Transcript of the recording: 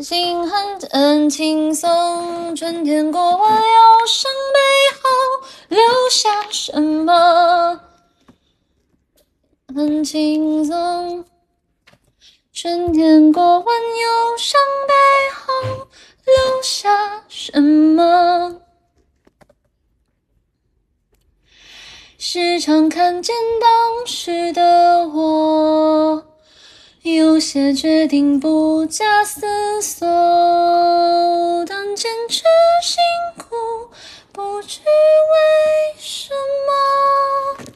心很很轻松，春天过完忧伤背后留下什么？很轻松，春天过完忧伤背后留下什么？时常看见当时的。有些决定不假思索，当坚持辛苦不知。